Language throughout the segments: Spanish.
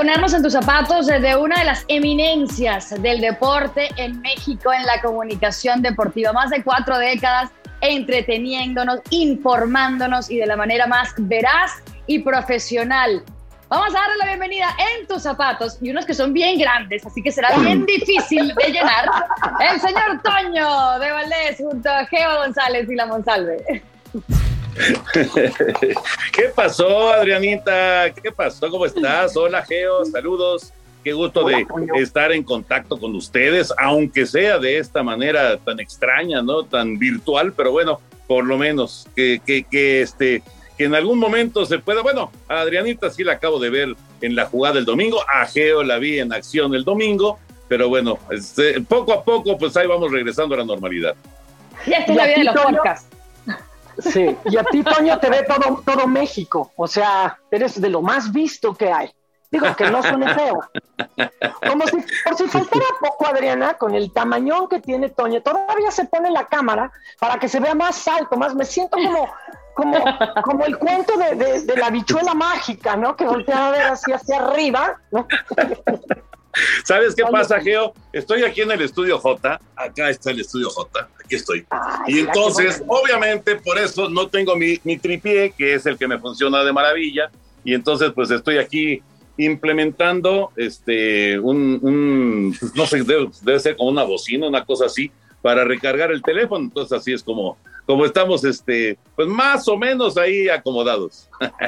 Ponernos en tus zapatos de una de las eminencias del deporte en México en la comunicación deportiva. Más de cuatro décadas entreteniéndonos, informándonos y de la manera más veraz y profesional. Vamos a darle la bienvenida en tus zapatos y unos que son bien grandes, así que será bien difícil de llenar. El señor Toño de Valdés junto a Geo González y la Monsalve. ¿Qué pasó, Adrianita? ¿Qué pasó? ¿Cómo estás? Hola, Geo, saludos. Qué gusto de estar en contacto con ustedes, aunque sea de esta manera tan extraña, ¿no? Tan virtual, pero bueno, por lo menos que, que, que este, que en algún momento se pueda. Bueno, a Adrianita sí la acabo de ver en la jugada del domingo, a Geo la vi en acción el domingo, pero bueno, este, poco a poco, pues ahí vamos regresando a la normalidad. Y esta es la vida de los podcasts. Sí, y a ti, Toño, te ve todo, todo México. O sea, eres de lo más visto que hay. Digo, que no suene feo. Como si, por si faltara poco, Adriana, con el tamañón que tiene Toño, todavía se pone la cámara para que se vea más alto, más. Me siento como, como, como el cuento de, de, la bichuela mágica, ¿no? Que voltea a ver así hacia arriba, ¿no? ¿Sabes qué pasa, Geo? Estoy aquí en el estudio J, acá está el estudio J, aquí estoy. y entonces, obviamente, por eso no tengo mi, mi tripié, que es el que me funciona de maravilla, y entonces pues estoy aquí implementando este un, pues, no sé, debe, ser como una bocina, una cosa así, para recargar el teléfono. Entonces así es como, como estamos, este, pues más o menos ahí acomodados.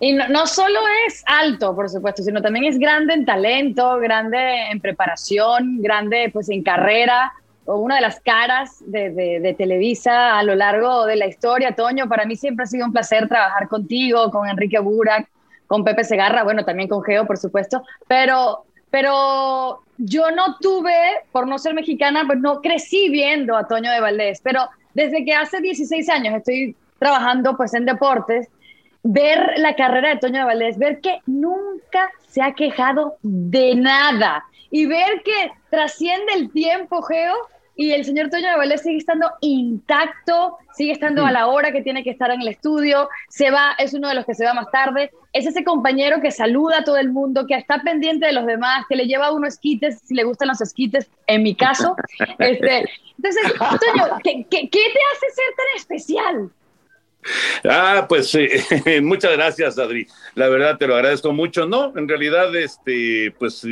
Y no, no, solo es alto, por supuesto, sino también es grande en talento, grande en preparación, grande pues en carrera, o una de las caras de, de, de, Televisa a lo largo de la historia. Toño, para mí siempre ha sido un placer trabajar contigo, con Enrique Burak, con Pepe Segarra, bueno, también con Geo, por supuesto, pero, pero yo no tuve, por no ser mexicana, pues no crecí viendo a Toño de Valdés, pero desde que hace 16 años estoy trabajando pues en deportes, ver la carrera de Toño de Valdés, ver que nunca se ha quejado de nada y ver que trasciende el tiempo, Geo, y el señor Toño de Valdés sigue estando intacto, sigue estando a la hora que tiene que estar en el estudio, se va, es uno de los que se va más tarde, es ese compañero que saluda a todo el mundo, que está pendiente de los demás, que le lleva a uno esquites, si le gustan los esquites, en mi caso. Este, entonces, Toño, ¿qué, ¿qué, qué, te hace ser tan especial? Ah, pues eh, muchas gracias, Adri. La verdad te lo agradezco mucho. No, en realidad, este, pues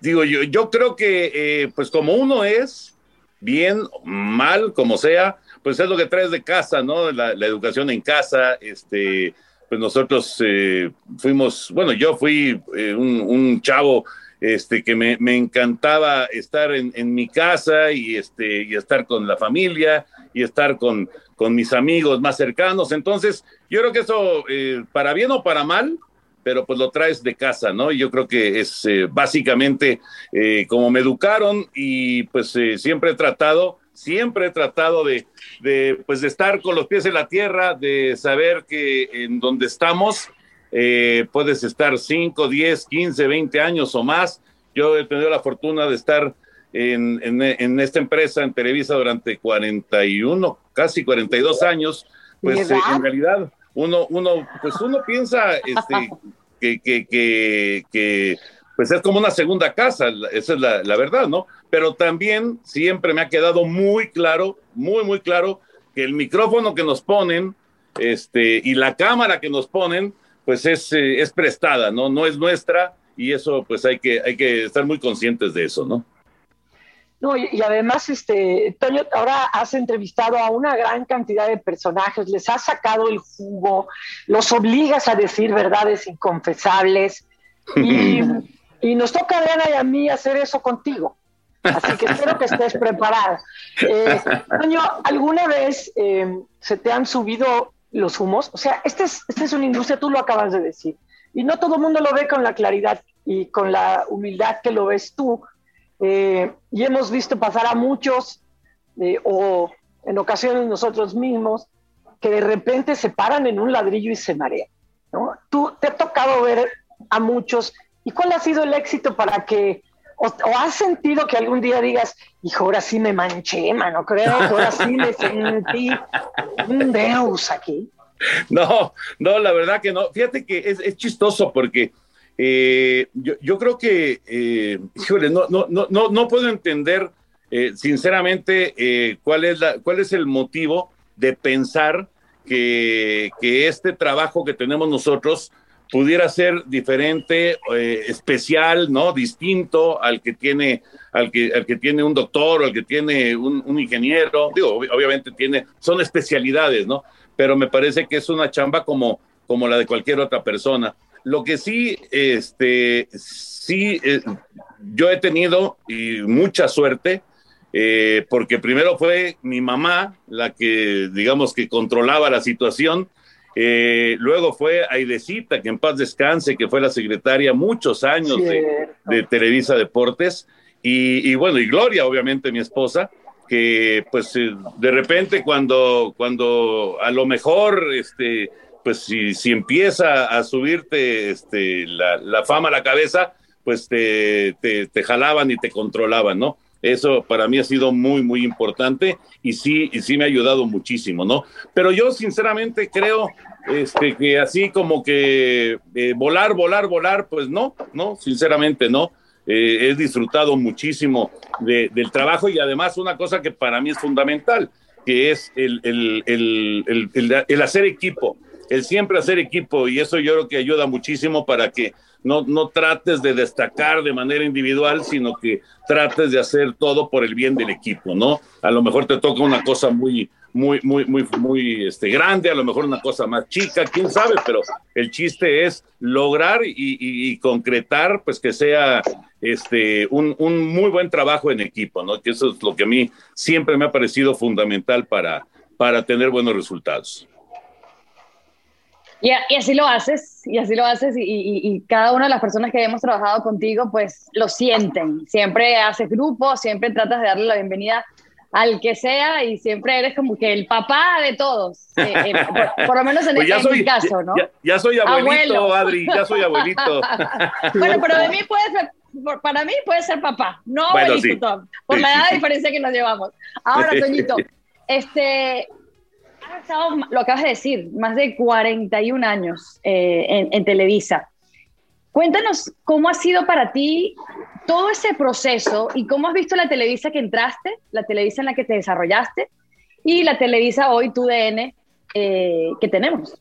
digo yo, yo creo que, eh, pues como uno es, bien, mal, como sea, pues es lo que traes de casa, ¿no? La, educación en casa, este, pues nosotros eh, fuimos, bueno, yo fui eh, un, un, chavo este, que me, me encantaba estar en, en, mi casa y, este, y estar con la familia y estar con, con mis amigos más cercanos. Entonces, yo creo que eso, eh, para bien o para mal, pero pues lo traes de casa, ¿no? Y yo creo que es eh, básicamente eh, como me educaron y pues eh, siempre he tratado, siempre he tratado de, de, pues de estar con los pies en la tierra, de saber que en donde estamos puedes estar 5, 10, 15, 20 años o más. Yo he tenido la fortuna de estar en, en, en esta empresa, en Televisa, durante 41, casi 42 años, pues en realidad uno, uno, pues uno piensa este, que, que, que, que, pues es como una segunda casa, esa es la, la, verdad, ¿no? Pero también siempre me ha quedado muy claro, muy, muy claro, que el micrófono que nos ponen este, y la cámara que nos ponen, pues es, eh, es prestada, ¿no? No es nuestra y eso, pues hay que, hay que estar muy conscientes de eso, ¿no? No, y, y, además, este, Toño, ahora has entrevistado a una gran cantidad de personajes, les has sacado el jugo, los obligas a decir verdades inconfesables y, y nos toca a Adriana y a mí hacer eso contigo. Así que espero que estés preparada. Eh, ¿alguna vez eh, se te han subido los humos? O sea, esta es, esta es una industria, tú lo acabas de decir, y no todo el mundo lo ve con la claridad y con la humildad que lo ves tú. Eh, y hemos visto pasar a muchos, eh, o en ocasiones nosotros mismos, que de repente se paran en un ladrillo y se marean. ¿no? Tú te ha tocado ver a muchos. ¿Y cuál ha sido el éxito para que, o, has sentido que algún día digas, hijo, ahora sí me manché, mano, creo que ahora sí me sentí un deus aquí? No, no, la verdad que no. Fíjate que es, chistoso porque eh, yo, creo que, eh, no, no, no, no puedo entender eh, sinceramente eh, cuál, es la, cuál es el motivo de pensar que, este trabajo que tenemos nosotros pudiera ser diferente, eh, especial, ¿no? Distinto al que tiene, al que, al que tiene un doctor o al que tiene un, ingeniero. Digo, obviamente tiene, son especialidades, ¿no? Pero me parece que es una chamba como la de cualquier otra persona. Lo que sí, este, sí, eh, yo he tenido y mucha suerte, eh, porque primero fue mi mamá la que, digamos, que controlaba la situación eh, luego fue Aidecita, que en paz descanse, que fue la secretaria muchos años de, Televisa Deportes. Y, bueno, y Gloria, obviamente, mi esposa, que pues de repente cuando, cuando a lo mejor, este, pues si, si empieza a subirte este, la, fama a la cabeza, pues te, te, te jalaban y te controlaban, ¿no? Eso para mí ha sido muy, muy importante y sí, y sí me ha ayudado muchísimo, ¿no? Pero yo sinceramente creo este, que así como que eh, volar, volar, volar, pues no, no, sinceramente no. Eh, he disfrutado muchísimo del trabajo y además una cosa que para mí es fundamental, que es el, el, el, el hacer equipo, el siempre hacer equipo y eso yo creo que ayuda muchísimo para que no, no trates de destacar de manera individual, sino que trates de hacer todo por el bien del equipo, ¿no? A lo mejor te toca una cosa muy, muy, muy, muy, muy este, grande, a lo mejor una cosa más chica, quién sabe, pero el chiste es lograr y, concretar, pues que sea este, un, un, muy buen trabajo en equipo, ¿no? Que eso es lo que a mí siempre me ha parecido fundamental para, para tener buenos resultados. Y, así lo haces, y así lo haces, y, cada una de las personas que hemos trabajado contigo, pues lo sienten. Siempre haces grupo, siempre tratas de darle la bienvenida al que sea, y siempre eres como que el papá de todos, eh, eh, por, lo menos en, pues este mi caso, ¿no? Ya, soy abuelito, Adri, ya soy abuelito. bueno, pero de mí puede ser, para mí puede ser papá, no abuelito, por la edad de diferencia que nos llevamos. Ahora, Toñito, este, lo acabas de decir, más de 41 años eh, en, Televisa. Cuéntanos cómo ha sido para ti todo ese proceso y cómo has visto la Televisa que entraste, la Televisa en la que te desarrollaste y la Televisa hoy, tu DN, eh, que tenemos.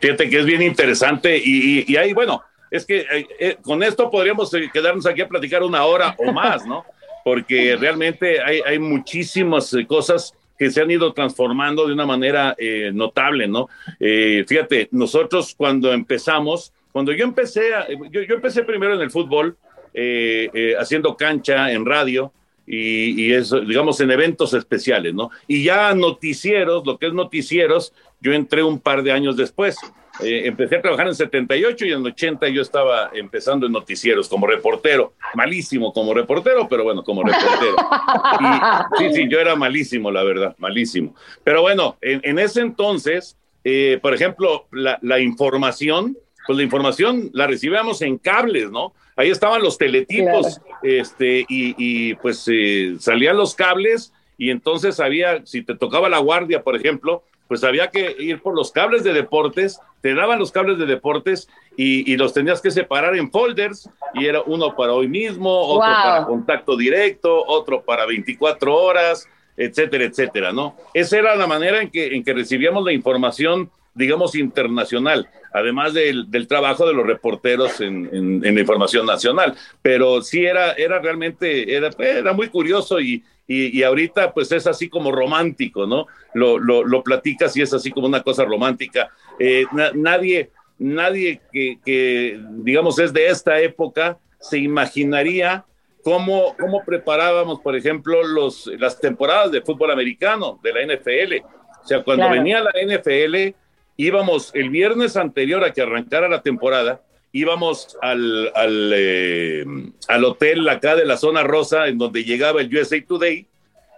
Fíjate que es bien interesante y, y, ahí, bueno, es que eh, con esto podríamos quedarnos aquí a platicar una hora o más, ¿no? Porque realmente hay, hay muchísimas cosas que se han ido transformando de una manera eh, notable, ¿no? Eh, fíjate, nosotros cuando empezamos, cuando yo empecé, yo, empecé primero en el fútbol, eh, haciendo cancha en radio y, y, eso, digamos, en eventos especiales, ¿no? Y ya noticieros, lo que es noticieros, yo entré un par de años después. Eh, empecé a trabajar en 78 y en 80 yo estaba empezando en noticieros como reportero. Malísimo como reportero, pero bueno, como reportero. sí, sí, yo era malísimo, la verdad, malísimo. Pero bueno, en, ese entonces, eh, por ejemplo, la, información, pues la información la recibíamos en cables, ¿no? Ahí estaban los teletipos, este, y, pues eh, salían los cables y entonces había, si te tocaba la guardia, por ejemplo, pues había que ir por los cables de deportes, te daban los cables de deportes y, los tenías que separar en folders y era uno para hoy mismo, otro para contacto directo, otro para 24 horas, etcétera, etcétera, ¿no? Esa era la manera en que, en que recibíamos la información, digamos, internacional, además del, del trabajo de los reporteros en, en, la información nacional. Pero sí era, era realmente, era, era muy curioso y, y, ahorita pues es así como romántico, ¿no? Lo, lo, platicas y es así como una cosa romántica. Eh, nadie, nadie que, que, digamos, es de esta época se imaginaría cómo, cómo preparábamos, por ejemplo, los, las temporadas de fútbol americano de la NFL. O sea, cuando venía la NFL, íbamos el viernes anterior a que arrancara la temporada, íbamos al, al, eh, al hotel acá de la zona rosa, en donde llegaba el USA Today,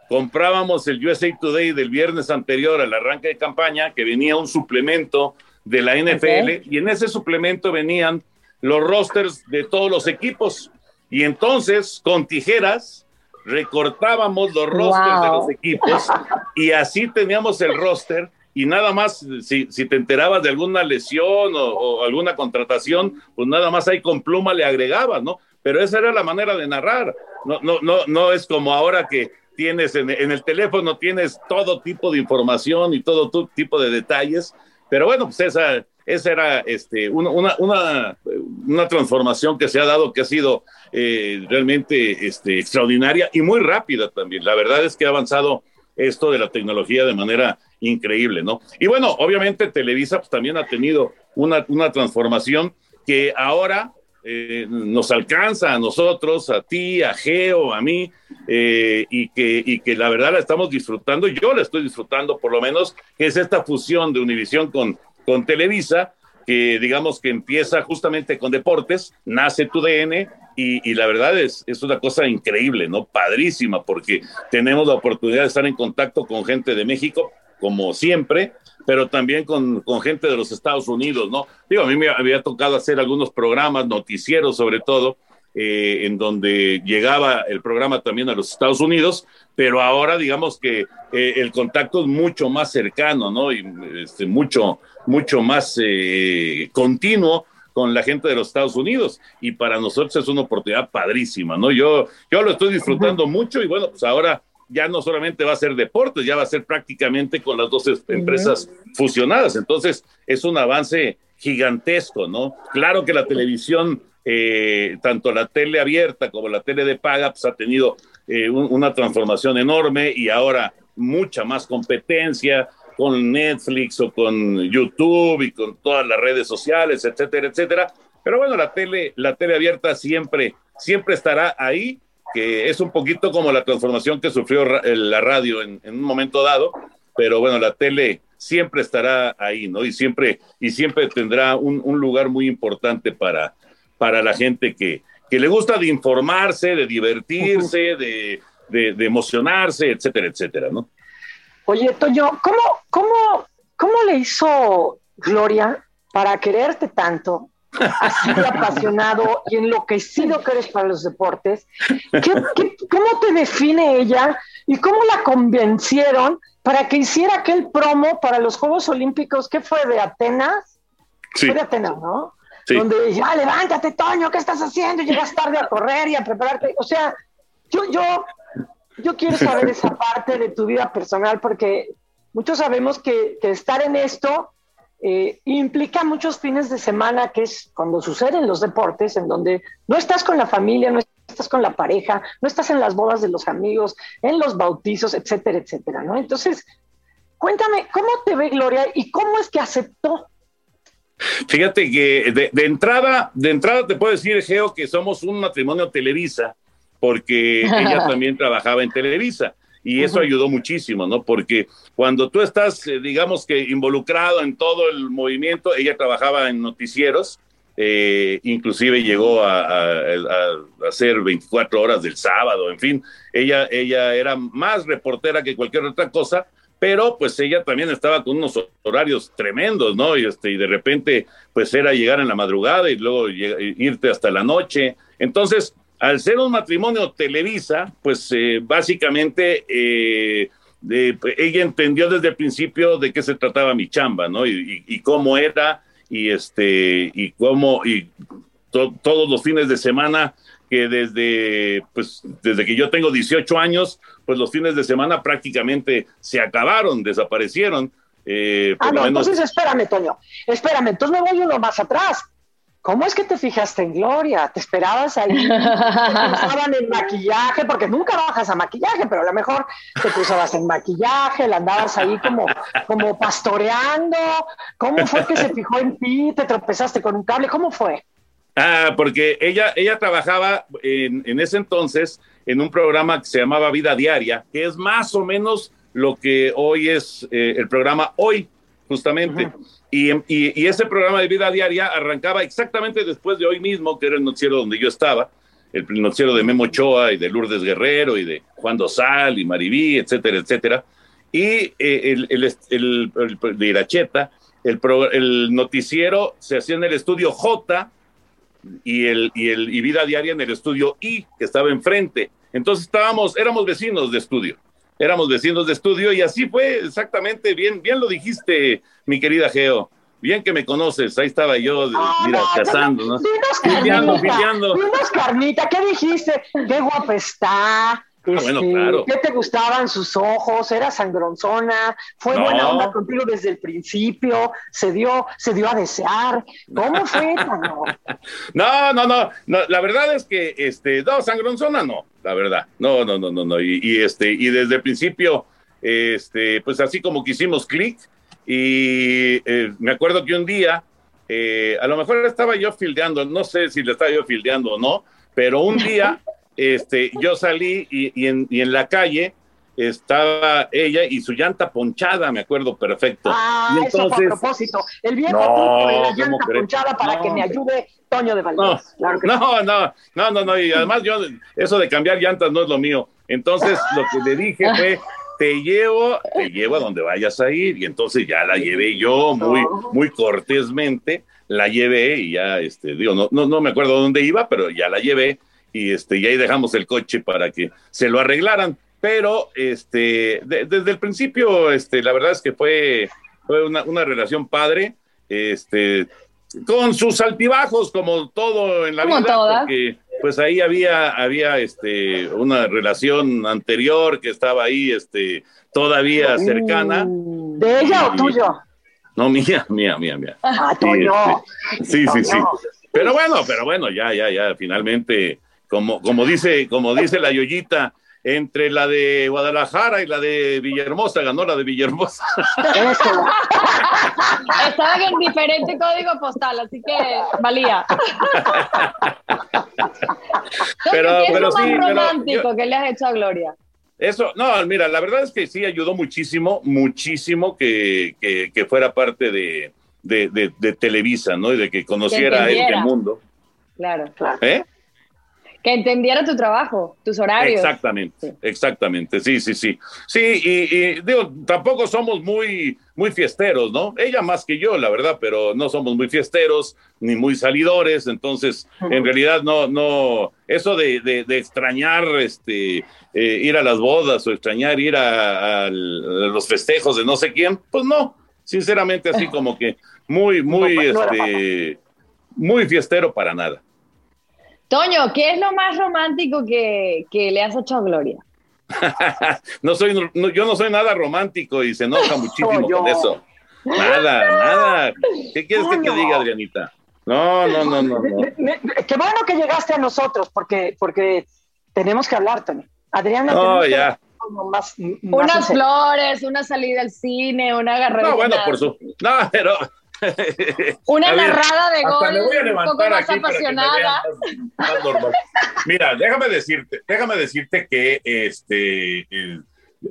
comprábamos el USA Today del viernes anterior al arranque de campaña, que venía un suplemento de la NFL, y en ese suplemento venían los rosters de todos los equipos. Y entonces, con tijeras, recortábamos los rosters de los equipos y así teníamos el roster y nada más, si, si te enterabas de alguna lesión o, alguna contratación, pues nada más ahí con pluma le agregabas, ¿no? Pero esa era la manera de narrar. No, no, no, no es como ahora que tienes en, en el teléfono, tienes todo tipo de información y todo tipo de detalles. Pero bueno, pues esa, esa era este, una, una, una, transformación que se ha dado, que ha sido eh, realmente este, extraordinaria y muy rápida también. La verdad es que ha avanzado esto de la tecnología de manera increíble, ¿no? Y bueno, obviamente Televisa pues, también ha tenido una, una transformación que ahora eh, nos alcanza a nosotros, a ti, a Geo, a mí, eh, y, que, y que la verdad la estamos disfrutando, yo la estoy disfrutando por lo menos, que es esta fusión de Univisión con, con Televisa, que digamos que empieza justamente con deportes, nace tu DN y, y, la verdad es, es una cosa increíble, ¿no? Padrísima, porque tenemos la oportunidad de estar en contacto con gente de México, como siempre, pero también con, con, gente de los Estados Unidos, ¿no? Digo, a mí me había tocado hacer algunos programas, noticieros sobre todo, eh, en donde llegaba el programa también a los Estados Unidos, pero ahora digamos que eh, el contacto es mucho más cercano, ¿no? Y este, mucho, mucho más eh, continuo con la gente de los Estados Unidos y para nosotros es una oportunidad padrísima, ¿no? Yo, yo lo estoy disfrutando mucho y bueno, pues ahora ya no solamente va a ser deportes, ya va a ser prácticamente con las dos empresas fusionadas. Entonces, es un avance gigantesco, ¿no? Claro que la televisión, eh, tanto la tele abierta como la tele de paga, pues ha tenido eh, una transformación enorme y ahora mucha más competencia con Netflix o con YouTube y con todas las redes sociales, etcétera, etcétera. Pero bueno, la tele, la tele abierta siempre, siempre estará ahí que es un poquito como la transformación que sufrió la radio en, un momento dado, pero bueno, la tele siempre estará ahí, ¿no? Y siempre, y siempre tendrá un, lugar muy importante para, para la gente que, que le gusta de informarse, de divertirse, de, de, emocionarse, etcétera, etcétera, ¿no? Oye, Toño, ¿cómo, cómo, cómo le hizo Gloria para quererte tanto así de apasionado y enloquecido que eres para los deportes. cómo te define ella y cómo la convencieron para que hiciera aquel promo para los Juegos Olímpicos que fue de Atenas? Sí. Fue de Atenas, ¿no? Donde ya levántate, Toño, ¿qué estás haciendo? Llegas tarde a correr y a prepararte. O sea, yo, yo, yo quiero saber esa parte de tu vida personal porque muchos sabemos que, estar en esto eh, implica muchos fines de semana, que es cuando suceden los deportes, en donde no estás con la familia, no estás con la pareja, no estás en las bodas de los amigos, en los bautizos, etcétera, etcétera. Entonces, cuéntame, ¿cómo te ve Gloria y cómo es que aceptó? Fíjate que de, entrada, de entrada te puedo decir, Geo, que somos un matrimonio Televisa, porque ella también trabajaba en Televisa. Y eso ayudó muchísimo, ¿no? Porque cuando tú estás, eh, digamos que involucrado en todo el movimiento, ella trabajaba en noticieros, eh, inclusive llegó a, hacer 24 horas del sábado, en fin, ella, ella era más reportera que cualquier otra cosa, pero pues ella también estaba con unos horarios tremendos, ¿no? Y, este, y de repente pues era llegar en la madrugada y luego irte hasta la noche. Entonces, al ser un matrimonio Televisa, pues eh, básicamente eh, ella entendió desde el principio de qué se trataba mi chamba, ¿no? Y, cómo era, y este, y cómo, y todos los fines de semana que desde, pues, desde que yo tengo 18 años, pues los fines de semana prácticamente se acabaron, desaparecieron. Eh, ah, no, entonces espérame, Toño, espérame, entonces me voy uno más atrás. ¿Cómo es que te fijaste en Gloria? ¿Te esperabas ahí? Estaban en maquillaje, porque nunca bajas a maquillaje, pero a lo mejor te pusabas en maquillaje, la andabas ahí como, como pastoreando. ¿Cómo fue que se fijó en ti? ¿Te tropezaste con un cable? ¿Cómo fue? Ah, porque ella, ella trabajaba en, en, ese entonces en un programa que se llamaba Vida Diaria, que es más o menos lo que hoy es eh, el programa Hoy, justamente. Y, y, y, ese programa de Vida Diaria arrancaba exactamente después de hoy mismo, que era el noticiero donde yo estaba, el noticiero de Memo Ochoa y de Lourdes Guerrero y de Juan Dosal y Maribí, etcétera, etcétera. Y eh, el, el, el, el, de Iracheta, el, el noticiero se hacía en el estudio J, y, el, y, el, y vida diaria en el estudio I, que estaba enfrente. Entonces estábamos, éramos vecinos de estudio, éramos vecinos de estudio y así fue exactamente, bien, bien lo dijiste, mi querida Geo. Bien que me conoces, ahí estaba yo, Ah, mira, no, cazando, ¿no? Dinos carnita, filiando. dinos carnita, ¿qué dijiste? Qué guapa está. Bueno, este, claro. ¿Qué te gustaban sus ojos? ¿Era sangronzona? ¿Fue No. buena onda contigo desde el principio? ¿Se dio, se dio a desear? ¿Cómo fue? No, no, no, no, la verdad es que, este, no, sangronzona no, la verdad, no, no, no, no, no, y, y, este, y desde el principio, este, pues así como que hicimos clic, y eh, me acuerdo que un día, eh, a lo mejor estaba yo fildeando, no sé si le estaba yo fildeando o no, pero un día, este, yo salí y, y, en, y en la calle estaba ella y su llanta ponchada, me acuerdo perfecto. Ah, y eso fue a entonces, propósito. El viejo No, de la ¿cómo llanta ponchada para No. que me ayude Toño de Valdés. No, Claro que no, no, no, no, no, y además yo, eso de cambiar llantas no es lo mío. Entonces, lo que le dije fue, te llevo, te llevo a donde vayas a ir, y entonces ya la llevé yo muy, muy cortésmente, la llevé y ya, este, digo, no, no, no me acuerdo dónde iba, pero ya la llevé, y este, y ahí dejamos el coche para que se lo arreglaran. Pero, este, de- desde el principio, este, la verdad es que fue, fue una, una relación padre, este, con sus altibajos, como todo en la Como vida, todas. porque pues ahí había, había este, una relación anterior que estaba ahí, este, todavía cercana. ¿De ella o tuyo? No, mía, mía, mía, mía. Ah. Sí, sí, sí. Pero bueno, pero bueno, ya, ya, ya, finalmente, como, como dice, como dice la Yoyita, entre la de Guadalajara y la de Villahermosa, ganó la de Villahermosa. Estaban en diferente código postal, así que valía. Pero- ¿Qué es pero lo más sí, pero romántico que le has hecho a Gloria? Eso, no, mira, la verdad es que sí ayudó muchísimo, muchísimo que, que, que fuera parte de, de, de- de Televisa, ¿no? Y de que conociera entendiera. este mundo. Claro. ¿Eh? Que entendiera tu trabajo, tus horarios. Exactamente, Sí. exactamente, sí, sí, sí. Sí, y, y, digo, tampoco somos muy, muy fiesteros, ¿no? Ella más que yo, la verdad, pero no somos muy fiesteros ni muy salidores, entonces, en realidad, no, no, eso de, de, de extrañar este, eh, ir a las bodas o extrañar ir a, los festejos de no sé quién, pues no, sinceramente, así como que muy, muy, No, no era este, muy fiestero para nada. Toño, ¿qué es lo más romántico que, que le has hecho a Gloria? no soy, no- yo no soy nada romántico y se enoja muchísimo con eso. Nada, nada. ¿Qué quieres que te diga, Adrianita? No, no, no, no. no. Qué bueno que llegaste a nosotros, porque, porque tenemos que hablar, Toño. Adriana, No, ya. más, más Unas flores, una salida al cine, una agarrada. No, bueno, por su. No, pero. Una narrada de gol me voy a levantar aquí para que me apasionada. vean más- más normal. Mira, déjame decirte, déjame decirte que este eh,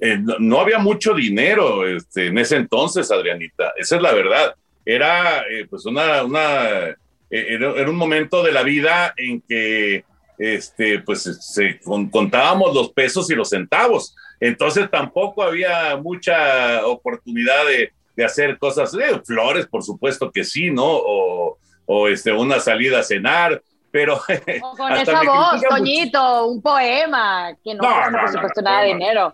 eh, no, había mucho dinero este, en ese entonces, Adrianita. Esa es la verdad. Era eh, pues una, una eh, era, era un momento de la vida en que este, pues se con- contábamos los pesos y los centavos. Entonces tampoco había mucha oportunidad de, de hacer cosas, eh, flores, por supuesto que sí, ¿no? O, o este, una salida a cenar, pero O con esa voz, Toñito, un poema que no, No, cuesta, no, por supuesto, no, nada de dinero.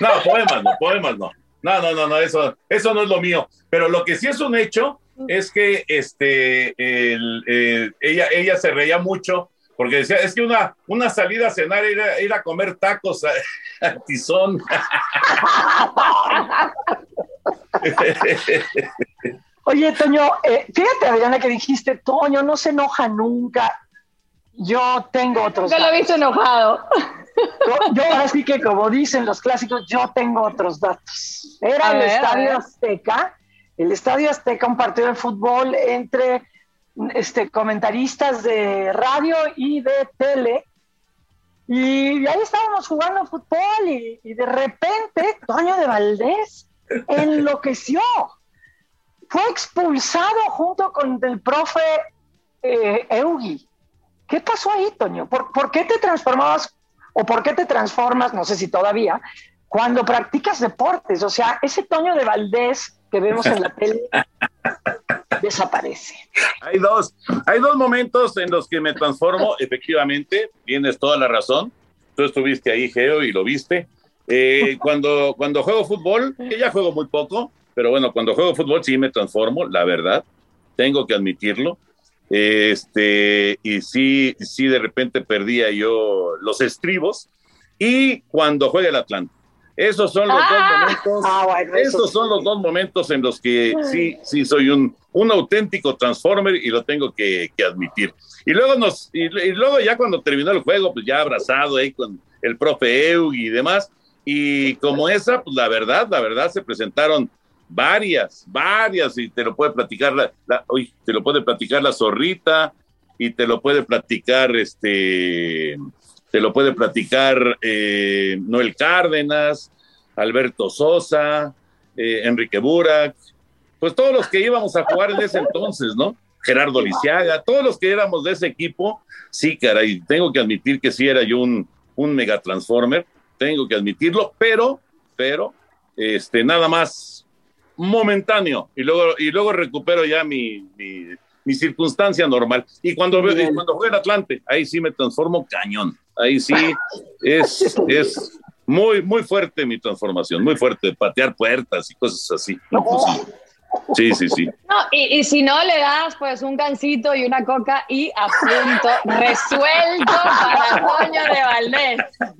No, poemas no, poemas no. No, no, no, no, eso, eso no es lo mío. Pero lo que sí es un hecho es que este, el- el- ella, ella se reía mucho porque decía, es que una, una salida a cenar era ir a comer tacos a, a tizón. Oye, Toño, eh, fíjate, Adriana, que dijiste, Toño no se enoja nunca. Yo tengo otros Nunca lo he datos. visto enojado. Yo, yo ahora sí que, como dicen los clásicos, yo tengo otros datos. Era A el ver, Estadio. Azteca, el Estadio Azteca, un partido de fútbol entre este, comentaristas de radio y de tele. Y ahí estábamos jugando fútbol y, y de repente Toño de Valdés enloqueció. Fue expulsado junto con el profe eh, Eugi. ¿Qué pasó ahí, Toño? ¿Por, ¿Por qué te transformabas o por qué te transformas, no sé si todavía, cuando practicas deportes? O sea, ese Toño de Valdés que vemos en la tele desaparece. Hay dos, hay dos momentos en los que me transformo, efectivamente, tienes toda la razón. Tú estuviste ahí, Geo, y lo viste. Eh, cuando, cuando juego fútbol, que ya juego muy poco, pero bueno, cuando juego fútbol sí me transformo, la verdad, tengo que admitirlo. Este, y sí, sí, de repente perdía yo los estribos. Y cuando juega el Atlante. Esos son los dos Ah. momentos. Ah, bueno, eso esos son los dos momentos en los que sí, sí soy un, un auténtico transformer y lo tengo que, que admitir. Y luego nos, y, y luego ya cuando terminó el juego, pues ya abrazado ahí con el profe Eug y demás. Y como esa, pues la verdad, la verdad se presentaron varias, varias, y te lo puede platicar la, la- uy, te lo puede platicar la zorrita, y te lo puede platicar este, te lo puede platicar eh, Noel Cárdenas, Alberto Sosa, eh, Enrique Burak, pues todos los que íbamos a jugar en ese entonces, ¿no? Gerardo Lisiaga, todos los que éramos de ese equipo, sí, caray, tengo que admitir que sí era yo un, un mega transformer, tengo que admitirlo, pero, pero, este, nada más momentáneo, y luego, y luego recupero ya mi, mi, mi circunstancia normal. Y cuando, veo- y cuando el Atlante, ahí sí me transformo cañón, ahí sí es, es muy, muy fuerte mi transformación, muy fuerte, patear puertas y cosas así. inclusive. Sí, sí, sí. No, y, y si no, le das pues un gansito y una coca y a punto, resuelto para Toño de Valdés.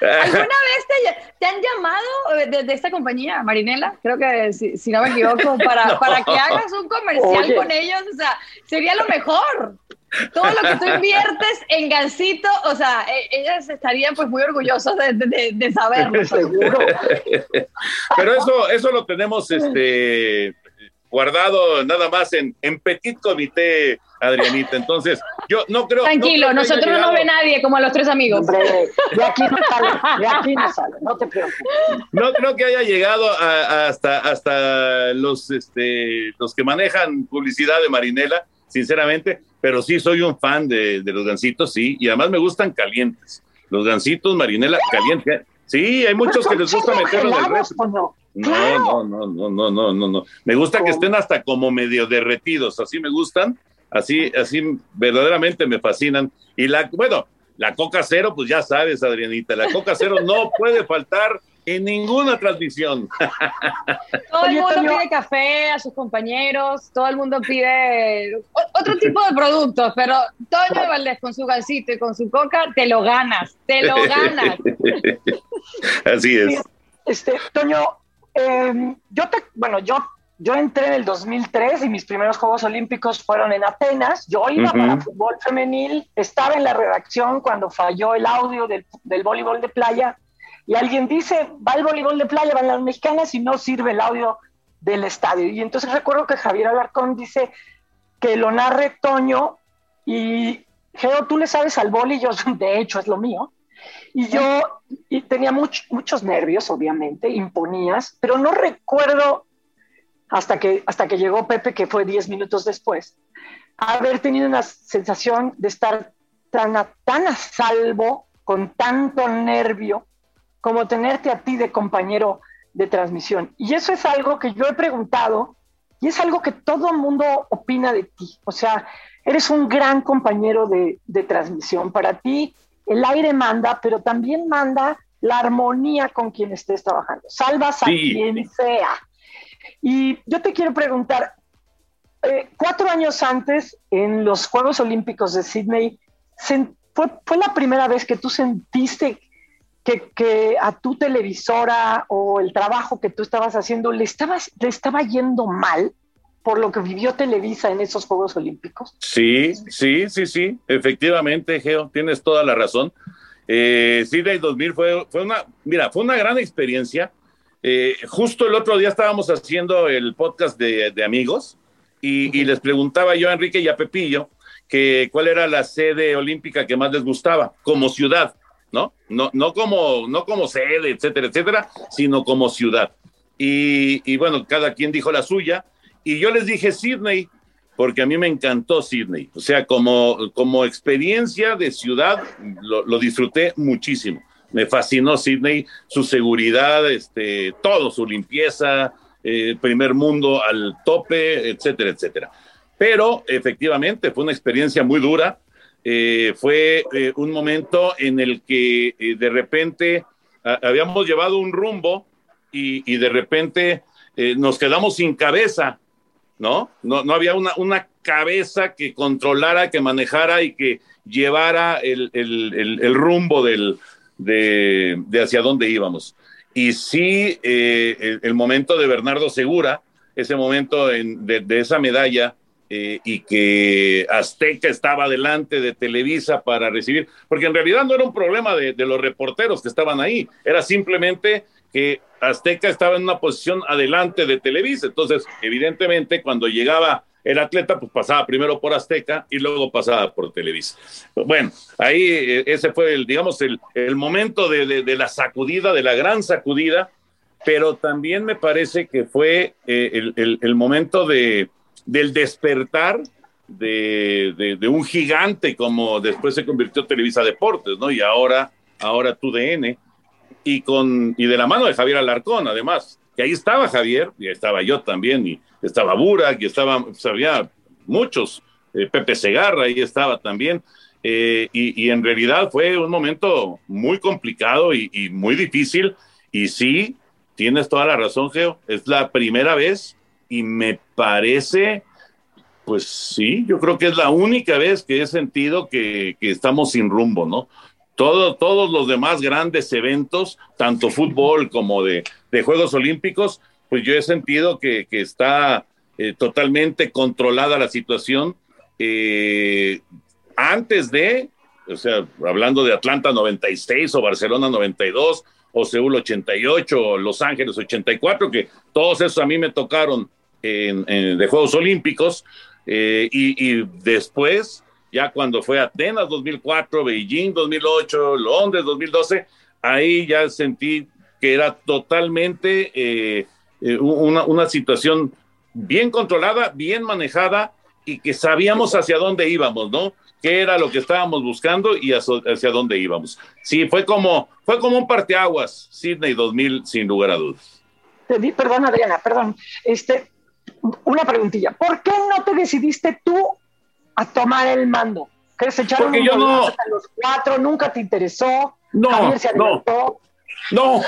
¿Alguna vez te, te han llamado eh, desde esta compañía, Marinela? Creo que si, si no me equivoco, para, No. para que hagas un comercial Oye. con ellos, o sea, sería lo mejor. Todo lo que tú inviertes en gansito, o sea, e- ellas estarían pues muy orgullosas de, de- de saberlo. Seguro. Pero eso, eso lo tenemos este guardado nada más en, en petit comité, Adrianita. Entonces, yo no creo. Tranquilo, no creo nosotros no nos ve nadie como a los tres amigos. Hombre, de aquí no sale, de aquí no sale, no te preocupes. No creo que haya llegado a- a hasta, hasta los, este, los que manejan publicidad de Marinela, sinceramente, pero sí soy un fan de, de los gancitos, sí, y además me gustan calientes. Los gancitos Marinela calientes. Sí, hay muchos que les gusta meterlos en el refri. ¿o no? No, no, no, no, no, no, no. Me gusta que estén hasta como medio derretidos, así me gustan, así, así verdaderamente me fascinan. Y la, bueno, la Coca Cero, pues ya sabes, Adrianita, la Coca Cero no puede faltar en ninguna transmisión. Todo el mundo pide café a sus compañeros, todo el mundo pide otro tipo de productos, pero Toño de Valdés con su gansito y con su coca, te lo ganas, te lo ganas. Así es. Este, Toño, eh, yo te, bueno, yo, yo entré en el 2003 y mis primeros Juegos Olímpicos fueron en Atenas. Yo iba para fútbol femenil, estaba en la redacción cuando falló el audio del, del voleibol de playa y alguien dice, va el voleibol de playa, van las mexicanas y no sirve el audio del estadio. Y entonces recuerdo que Javier Alarcón dice que lo narre Toño y Geo, tú le sabes al boli, yo de hecho es lo mío. Y yo y tenía much- muchos nervios, obviamente, imponías, pero no recuerdo hasta que, hasta que llegó Pepe, que fue 10 minutos después, haber tenido una sensación de estar tan tan a salvo, con tanto nervio, como tenerte a ti de compañero de transmisión. Y eso es algo que yo he preguntado y es algo que todo el mundo opina de ti. O sea, eres un gran compañero de, de transmisión. Para ti el aire manda, pero también manda la armonía con quien estés trabajando. Salvas a Sí. quien sea. Y yo te quiero preguntar, eh, cuatro años antes, en los Juegos Olímpicos de Sydney, fue, fue la primera vez que tú sentiste que, que a tu televisora o el trabajo que tú estabas haciendo le, estabas, le estaba yendo mal por lo que vivió Televisa en esos Juegos Olímpicos. Sí, sí, sí, sí, efectivamente, Geo, tienes toda la razón. Eh, Sydney 2000 fue, fue una, mira, fue una gran experiencia. Eh, justo el otro día estábamos haciendo el podcast de, de amigos y, les preguntaba yo a Enrique y a Pepillo que cuál era la sede olímpica que más les gustaba como ciudad, ¿no? No, no, como, no como sede, etcétera, etcétera, sino como ciudad. Y, y bueno, cada quien dijo la suya. Y yo les dije Sydney, porque a mí me encantó Sydney. O sea, como, como experiencia de ciudad, lo, disfruté muchísimo. Me fascinó Sydney, su seguridad, este, todo, su limpieza, eh, primer mundo al tope, etcétera, etcétera. Pero efectivamente fue una experiencia muy dura. Eh, fue eh, un momento en el que de repente habíamos llevado un rumbo y, de repente nos quedamos sin cabeza, ¿no? No, no había una, una, cabeza que controlara, que manejara y que llevara el, el, el, rumbo del, de, de hacia dónde íbamos. Y sí, eh, el, momento de Bernardo Segura, ese momento de, esa medalla eh, y que Azteca estaba delante de Televisa para recibir, porque en realidad no era un problema de, los reporteros que estaban ahí, era simplemente que Azteca estaba en una posición adelante de Televisa. Entonces, evidentemente, cuando llegaba el atleta pues pasaba primero por Azteca y luego pasaba por Televisa. Bueno, ahí eh, ese fue el, digamos, el, el momento de, de, la sacudida, de la gran sacudida, pero también me parece que fue eh, el, el, momento de, del despertar de, un gigante como después se convirtió Televisa Deportes, ¿no? Y ahora, ahora TUDN, y, con, y de la mano de Javier Alarcón, además, que ahí estaba Javier, y estaba yo también, y estaba Burak, y estaba, había muchos, eh, Pepe Segarra, ahí estaba también, eh, y, en realidad fue un momento muy complicado y, y, muy difícil, y sí, tienes toda la razón, Geo, es la primera vez, y me parece, pues sí, yo creo que es la única vez que he sentido que, estamos sin rumbo, ¿no? Todo, todos los demás grandes eventos, tanto fútbol como de, Juegos Olímpicos, pues yo he sentido que, que está eh, totalmente controlada la situación. Eh, antes de, o sea, hablando de Atlanta 96 o Barcelona 92 o Seúl 88 o Los Ángeles 84, que todos esos a mí me tocaron en, en, de Juegos Olímpicos, eh, y, y, después, ya cuando fue Atenas 2004, Beijing 2008, Londres 2012, ahí ya sentí que era totalmente eh, eh, una, una situación bien controlada, bien manejada y que sabíamos hacia dónde íbamos, ¿no? qué era lo que estábamos buscando y hacia dónde íbamos. Sí, fue como, fue como un parteaguas, Sydney 2000, sin lugar a dudas. Perdón, Adriana, perdón. Este, una preguntilla. ¿Por qué no te decidiste tú a tomar el mando? ¿Quieres echar Porque un yo no... a los cuatro? ¿Nunca te interesó? No, Javier se no. No,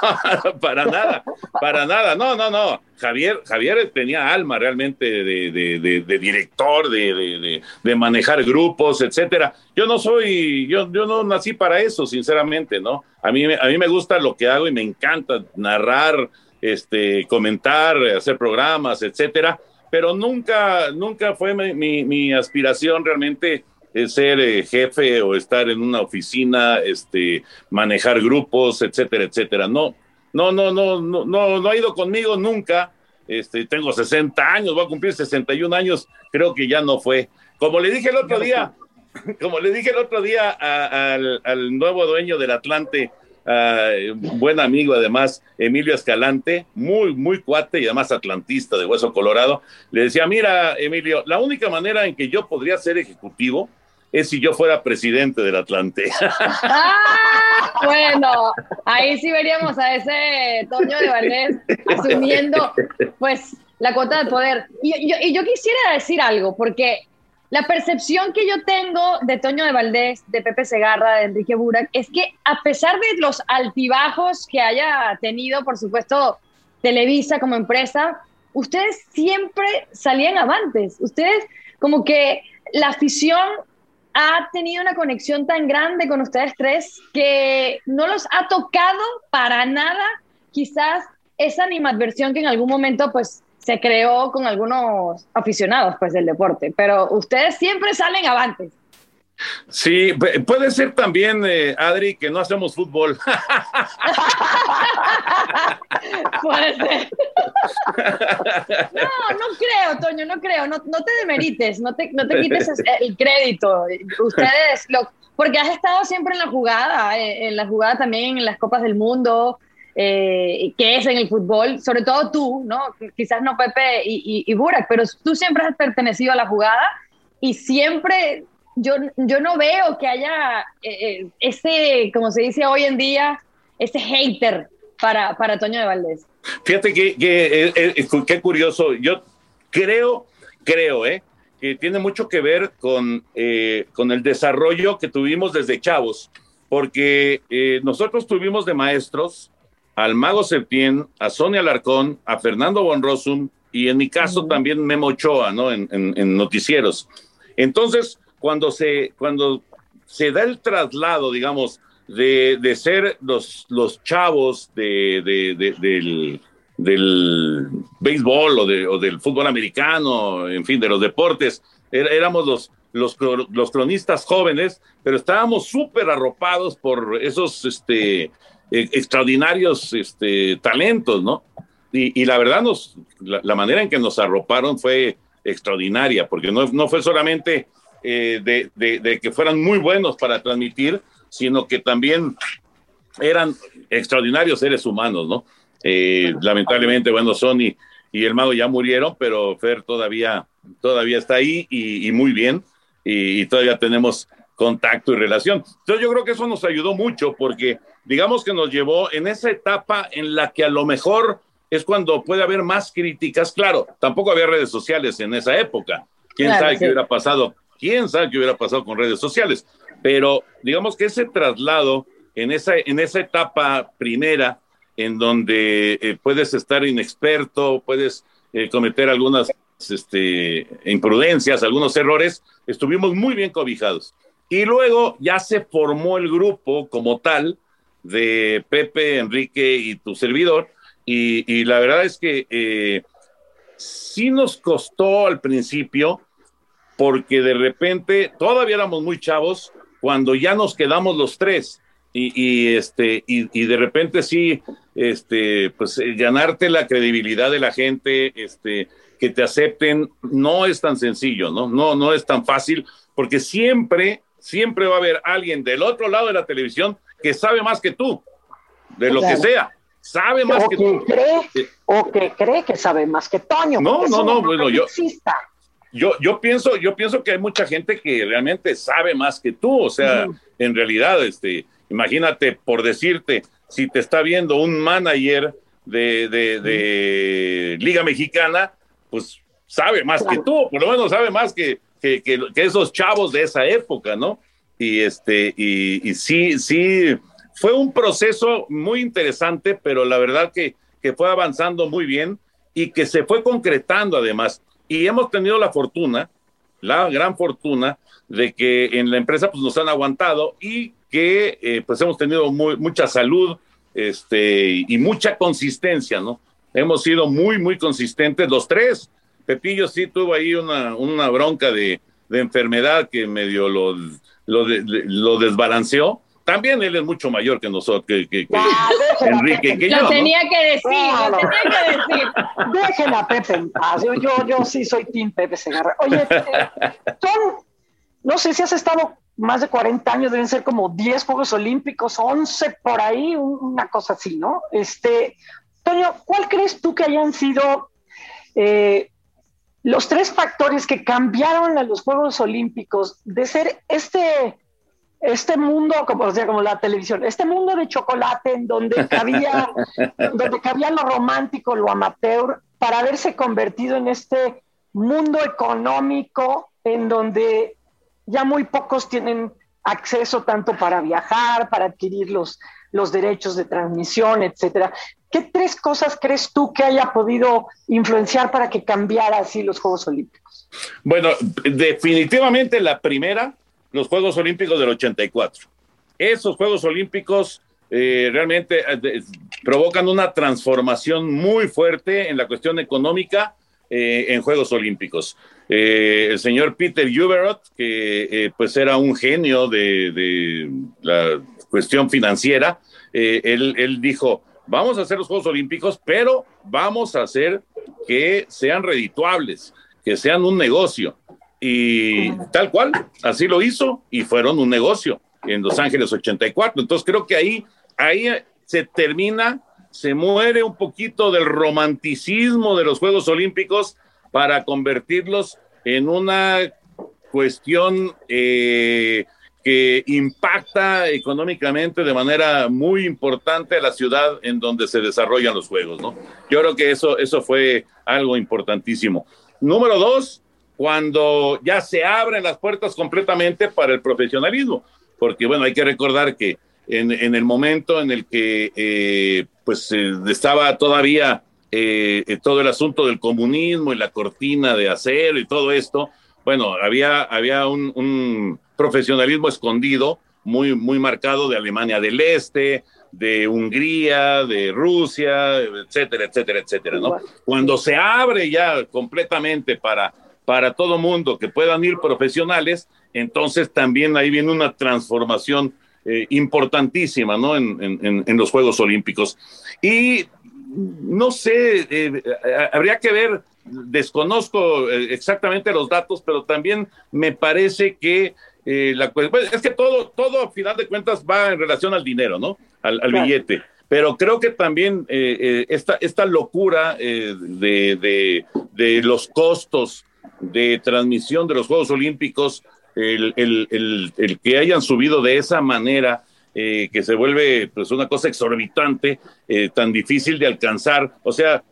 para nada, para nada, no, no, no. Javier, Javier tenía alma realmente de, de, de, de director, de, manejar grupos, etcétera. Yo no soy, yo, yo no nací para eso, sinceramente, ¿no? A mí, a mí me gusta lo que hago y me encanta narrar, este, comentar, hacer programas, etcétera. Pero nunca, nunca fue mi, mi, aspiración realmente ser eh, jefe o estar en una oficina, este, manejar grupos, etcétera, etcétera. No, no, no, no, no, no, no ha ido conmigo nunca. Este, tengo 60 años, voy a cumplir 61 años, creo que ya no fue. Como le dije el otro día, como le dije el otro día al, al, nuevo dueño del Atlante, uh, buen amigo además, Emilio Escalante, muy, muy cuate y además atlantista de Hueso Colorado, le decía, mira, Emilio, la única manera en que yo podría ser ejecutivo es si yo fuera presidente del Atlante. Ah, bueno, ahí sí veríamos a ese Toño de Valdés asumiendo pues la cuota de poder. Y y yo quisiera decir algo, porque la percepción que yo tengo de Toño de Valdés, de Pepe Segarra, de Enrique Burak, es que a pesar de los altibajos que haya tenido, por supuesto, Televisa como empresa, ustedes siempre salían avantes. Ustedes como que la afición ha tenido una conexión tan grande con ustedes tres que no los ha tocado para nada quizás esa animadversión que en algún momento pues se creó con algunos aficionados pues del deporte, pero ustedes siempre salen avantes. Sí, puede ser también, eh, Adri, que no hacemos fútbol. puede ser. No, no creo, Toño, no creo. No, no te demerites, no te, no te quites el crédito. Ustedes, lo, porque has estado siempre en la jugada, eh, en la jugada también en las Copas del Mundo, eh, que es en el fútbol, sobre todo tú, ¿no? Quizás no Pepe y, y, Burak, pero tú siempre has pertenecido a la jugada y siempre yo, yo no veo que haya eh, ese, como se dice hoy en día, ese hater para, para Toño de Valdés. Fíjate que, que, qué curioso, yo creo, creo, ¿eh? que tiene mucho que ver con, eh, con el desarrollo que tuvimos desde chavos, porque eh, nosotros tuvimos de maestros al Mago Septién, a Sonia Alarcón, a Fernando Bonrosum y en mi caso también Memo Ochoa, ¿no? En, en, noticieros. Entonces, cuando se, cuando se da el traslado, digamos, de, de ser los, los chavos de, de, del del béisbol o, del fútbol americano, en fin, de los deportes. éramos los, los, los, cronistas jóvenes, pero estábamos súper arropados por esos este, e, extraordinarios este, talentos, ¿no? Y, y la verdad, nos, la, manera en que nos arroparon fue extraordinaria, porque no, no fue solamente eh, de, de, de que fueran muy buenos para transmitir, sino que también eran extraordinarios seres humanos, ¿no? Eh, lamentablemente, bueno, Sony y el mago ya murieron, pero Fer todavía, todavía está ahí y, muy bien, y, todavía tenemos contacto y relación. Entonces yo creo que eso nos ayudó mucho porque digamos que nos llevó en esa etapa en la que a lo mejor es cuando puede haber más críticas. Claro, tampoco había redes sociales en esa época. ¿Quién sabe qué hubiera pasado? ¿Quién sabe qué hubiera pasado con redes sociales? Pero digamos que ese traslado en esa, en esa etapa primera en donde eh, puedes estar inexperto, puedes eh, cometer algunas este, imprudencias, algunos errores, estuvimos muy bien cobijados. Y luego ya se formó el grupo como tal de Pepe, Enrique y tu servidor, y, la verdad es que eh, sí nos costó al principio, porque de repente todavía éramos muy chavos cuando ya nos quedamos los tres. Y, este, y, de repente sí, este, pues eh, ganarte la credibilidad de la gente, este, que te acepten, no es tan sencillo, ¿no? No, no es tan fácil, porque siempre, siempre va a haber alguien del otro lado de la televisión que sabe más que tú, de lo que sea. Sabe más que, tú. Cree, o que cree que sabe más que Toño. No, no, no, bueno, yo, yo, yo pienso, yo pienso que hay mucha gente que realmente sabe más que tú, o sea, en realidad, este, Imagínate, por decirte, si te está viendo un manager de, de, Liga Mexicana, pues sabe más que tú, por lo menos sabe más que, que, que, esos chavos de esa época, ¿no? Y, este, y, y, sí, sí, fue un proceso muy interesante, pero la verdad que, que fue avanzando muy bien y que se fue concretando además. Y hemos tenido la fortuna, la gran fortuna, de que en la empresa pues nos han aguantado y que eh, pues hemos tenido mucha salud este, y mucha consistencia, ¿no? Hemos sido muy, muy consistentes los tres. Pepillo sí tuvo ahí una, una bronca de, de enfermedad que medio lo, lo, lo, desbalanceó. También él es mucho mayor que nosotros, que, que, Enrique, que lo yo. Tenía que decir, lo tenía que decir. Déjenla Pepe en paz. Yo, yo, yo sí soy Team Pepe Segarra. Oye, Tom, no sé si has estado más de 40 años, deben ser como 10 Juegos Olímpicos, 11 por ahí, una cosa así, ¿no? Este, Toño, ¿cuál crees tú que hayan sido eh, los tres factores que cambiaron a los Juegos Olímpicos de ser este, este mundo, como, o sea, como la televisión, este mundo de chocolate en donde cabía, donde cabía lo romántico, lo amateur, para haberse convertido en este mundo económico en donde ya muy pocos tienen acceso tanto para viajar, para adquirir los, los derechos de transmisión, etcétera. ¿Qué tres cosas crees tú que haya podido influenciar para que cambiara así los Juegos Olímpicos? Bueno, definitivamente la primera, los Juegos Olímpicos del 84. Esos Juegos Olímpicos eh, realmente eh, provocan una transformación muy fuerte en la cuestión económica eh, en Juegos Olímpicos. El señor Peter Uberot, que pues era un genio de, la cuestión financiera, él, él, dijo, vamos a hacer los Juegos Olímpicos, pero vamos a hacer que sean redituables, que sean un negocio. Y tal cual, así lo hizo y fueron un negocio en Los Ángeles 84. Entonces creo que ahí, ahí se termina, se muere un poquito del romanticismo de los Juegos Olímpicos para convertirlos en una cuestión eh, que impacta económicamente de manera muy importante a la ciudad en donde se desarrollan los juegos, ¿no? Yo creo que eso, eso fue algo importantísimo. Número dos, cuando ya se abren las puertas completamente para el profesionalismo, porque bueno, hay que recordar que en, en el momento en el que eh, pues eh, estaba todavía eh, todo el asunto del comunismo y la cortina de acero y todo esto, bueno, había, había un, un profesionalismo escondido muy, muy marcado de Alemania del Este, de Hungría, de Rusia, etcétera, etcétera, etcétera, ¿no? Cuando se abre ya completamente para, para todo mundo que puedan ir profesionales, entonces también ahí viene una transformación eh, importantísima, ¿no? En, en, en, los Juegos Olímpicos. Y no sé, eh, habría que ver, desconozco eh, exactamente los datos, pero también me parece que eh, la, pues, es que todo, todo a final de cuentas va en relación al dinero, ¿no? Al, billete. Pero creo que también eh, eh, esta, esta locura de, de, los costos de transmisión de los Juegos Olímpicos, el, el, el, que hayan subido de esa manera, que se vuelve pues una cosa exorbitante, tan difícil de alcanzar. O sea,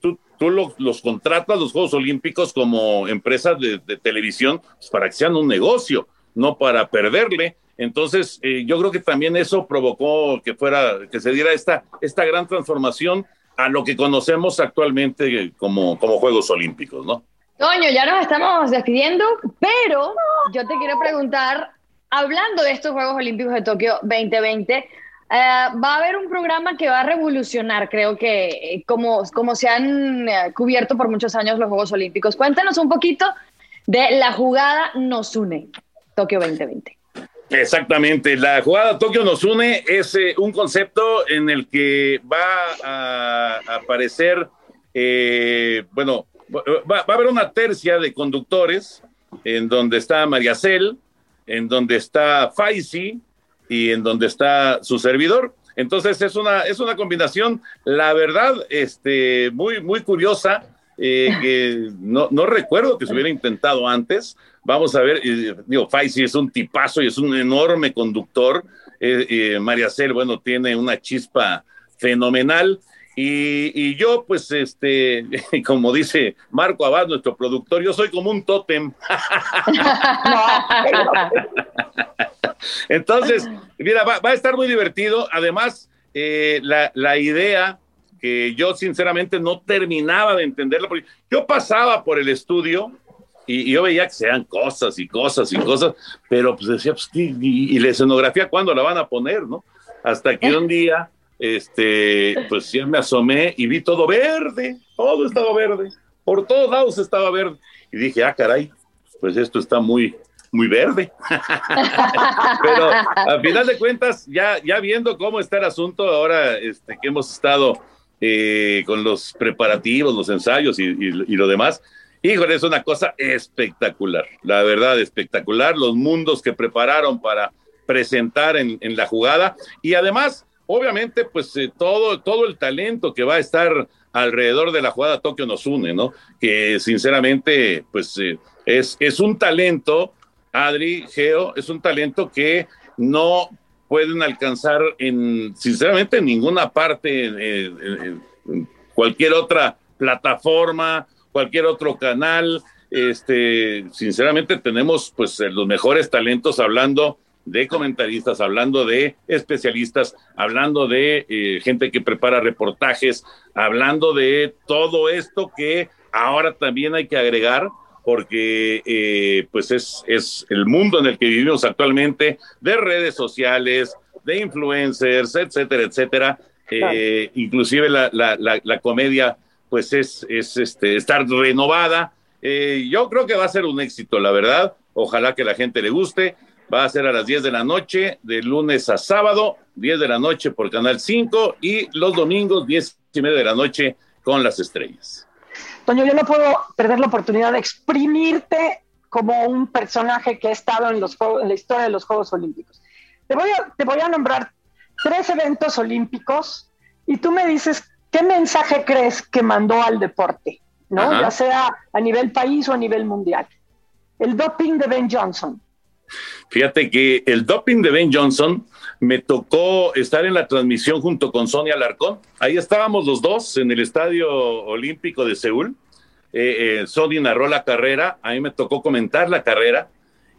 tú, tú los contratas los Juegos Olímpicos como empresas de, de televisión pues, para que sean un negocio no para perderle. Entonces, eh, yo creo que también eso provocó que fuera, que se diera esta, esta gran transformación a lo que conocemos actualmente como, como Juegos Olímpicos, ¿no? Toño, ya nos estamos despidiendo, pero yo te quiero preguntar, hablando de estos Juegos Olímpicos de Tokio 2020, eh, va a haber un programa que va a revolucionar, creo que, eh, como, como se han cubierto por muchos años los Juegos Olímpicos. Cuéntanos un poquito de la jugada Nos Une. Tokio 2020. Exactamente, la jugada Tokio nos une es eh, un concepto en el que va a, aparecer, eh, bueno, va, a haber una tercia de conductores en donde está María Cel, en donde está Faisy y en donde está su servidor. Entonces es una, es una combinación, la verdad, este, muy, muy curiosa, eh, que no, no recuerdo que se hubiera intentado antes. Vamos a ver, digo, Faisy es un tipazo y es un enorme conductor. Eh, eh, María Cel, bueno, tiene una chispa fenomenal. Y, yo, pues, este, como dice Marco Abad, nuestro productor, yo soy como un tótem. Entonces, mira, va, a estar muy divertido. Además, eh, la, la, idea que yo sinceramente no terminaba de entenderla, porque yo pasaba por el estudio y, yo veía que sean cosas y cosas y cosas, pero pues decía, pues, y, la escenografía, ¿cuándo la van a poner, no? Hasta que un día, este, pues ya me asomé y vi todo verde, todo estaba verde, por todos lados estaba verde. Y dije, ah, caray, pues esto está muy, muy verde. Pero al final de cuentas, ya, ya viendo cómo está el asunto, ahora este, que hemos estado eh, con los preparativos, los ensayos y, y lo demás, Híjole, es una cosa espectacular, la verdad, espectacular. Los mundos que prepararon para presentar en, la jugada y además, obviamente, pues eh, todo, todo el talento que va a estar alrededor de la jugada Tokio nos une, ¿no? Que sinceramente, pues eh, es, es un talento, Adri, Geo, es un talento que no pueden alcanzar en, sinceramente, en ninguna parte, en cualquier otra plataforma cualquier otro canal. Este, sinceramente tenemos pues eh, los mejores talentos hablando de comentaristas, hablando de especialistas, hablando de eh, gente que prepara reportajes, hablando de todo esto que ahora también hay que agregar porque eh, pues es, es el mundo en el que vivimos actualmente, de redes sociales, de influencers, etcétera, etcétera. inclusive la, la, la, la comedia pues es, es este, estar renovada. Eh, yo creo que va a ser un éxito, la verdad. Ojalá que la gente le guste. Va a ser a las 10 de la noche, de lunes a sábado, 10 de la noche por Canal 5 y los domingos, 10 y media de la noche con las estrellas. Toño, yo no puedo perder la oportunidad de exprimirte como un personaje que ha estado en, los, en la historia de los Juegos Olímpicos. Te voy, a, te voy a nombrar tres eventos olímpicos y tú me dices qué mensaje crees que mandó al deporte, ¿no? Ya sea a nivel país o a nivel mundial. El doping de Ben Johnson. Fíjate que el doping de Ben Johnson me tocó estar en la transmisión junto con Sonia Larcón. Ahí estábamos los dos en el Estadio Olímpico de Seúl. Eh, eh, Sonia narró la carrera, a mí me tocó comentar la carrera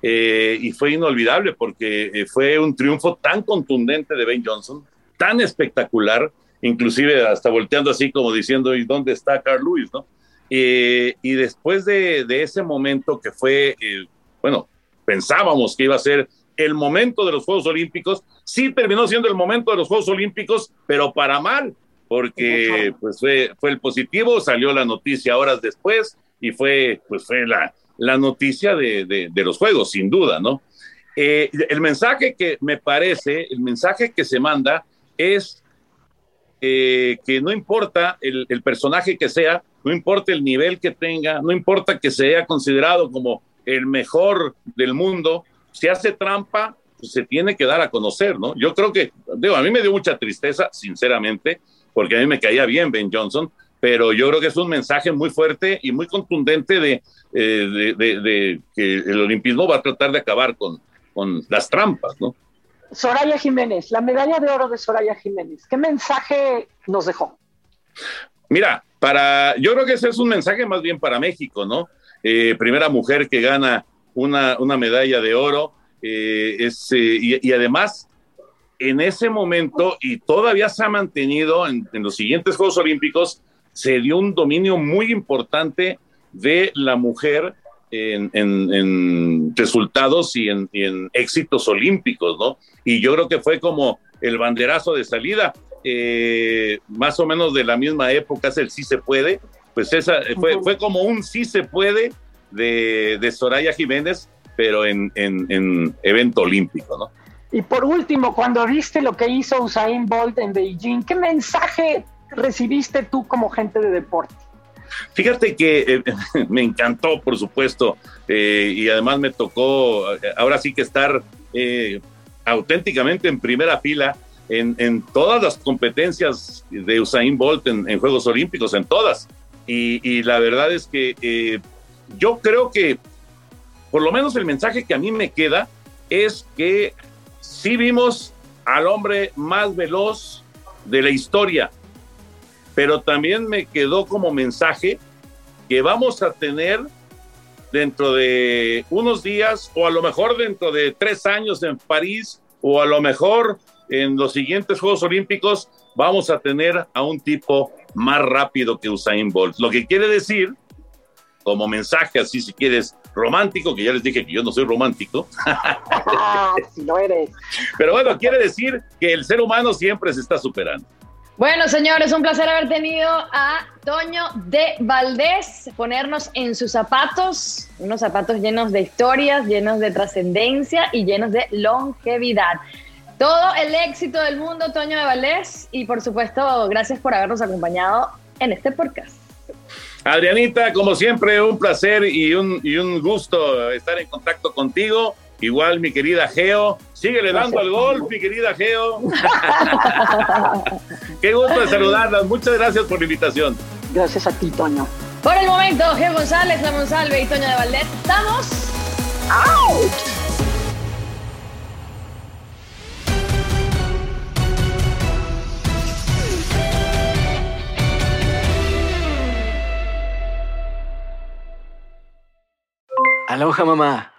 eh, y fue inolvidable porque fue un triunfo tan contundente de Ben Johnson, tan espectacular, inclusive hasta volteando así como diciendo, ¿y dónde está Carl Lewis? ¿no? y después de, de, ese momento que fue, bueno, pensábamos que iba a ser el momento de los Juegos Olímpicos, sí terminó siendo el momento de los Juegos Olímpicos, pero para mal, porque pues fue, fue el positivo, salió la noticia horas después y fue, pues fue la, la noticia de, de, los Juegos, sin duda, ¿no? Eh, el mensaje que me parece, el mensaje que se manda es eh, que no importa el, personaje que sea, no importa el nivel que tenga, no importa que sea considerado como el mejor del mundo, si hace trampa, pues se tiene que dar a conocer, ¿no? Yo creo que, digo, a mí me dio mucha tristeza, sinceramente, porque a mí me caía bien Ben Johnson, pero yo creo que es un mensaje muy fuerte y muy contundente de, eh, que el olimpismo va a tratar de acabar con las trampas, ¿no? Soraya Jiménez, la medalla de oro de Soraya Jiménez, ¿qué mensaje nos dejó? Mira, para, yo creo que ese es un mensaje más bien para México, ¿no? Eh, primera mujer que gana una, una medalla de oro, eh, es, eh, y, además en ese momento, y todavía se ha mantenido en, los siguientes Juegos Olímpicos, se dio un dominio muy importante de la mujer en, en, resultados y en, en, éxitos olímpicos, ¿no? Y yo creo que fue como el banderazo de salida, más o menos de la misma época, es el sí se puede, pues esa fue, fue como un sí se puede de, de Soraya Jiménez, pero en, en, evento olímpico, ¿no? Y por último, cuando viste lo que hizo Usain Bolt en Beijing, ¿qué mensaje recibiste tú como gente de deporte? Fíjate que eh, me encantó, por supuesto, eh, y además me tocó eh, ahora sí que estar auténticamente en primera fila en, todas las competencias de Usain Bolt en, Juegos Olímpicos, en todas. Y, la verdad es que eh, yo creo que, por lo menos el mensaje que a mí me queda es que sí vimos al hombre más veloz de la historia, pero también me quedó como mensaje que vamos a tener dentro de unos días o a lo mejor dentro de tres años en París o a lo mejor en los siguientes Juegos Olímpicos vamos a tener a un tipo más rápido que Usain Bolt. Lo que quiere decir, como mensaje así si quieres romántico, que ya les dije que yo no soy romántico. Ah, si lo eres. Pero bueno, quiere decir que el ser humano siempre se está superando. Bueno, señores, un placer haber tenido a Toño de Valdés, ponernos en sus zapatos, unos zapatos llenos de historias, llenos de trascendencia y llenos de longevidad. Todo el éxito del mundo, Toño de Valdés, y por supuesto, gracias por habernos acompañado en este podcast. Adrianita, como siempre, un placer y un, y un gusto estar en contacto contigo. Igual, mi querida Geo. Síguele dando al gol, mi querida Geo. Qué gusto de saludarlas. Muchas gracias por la invitación. Gracias a ti, Toño. Por el momento, Geo González, La Monsalve y Toño de Valdés, estamos out. Aloha mamá.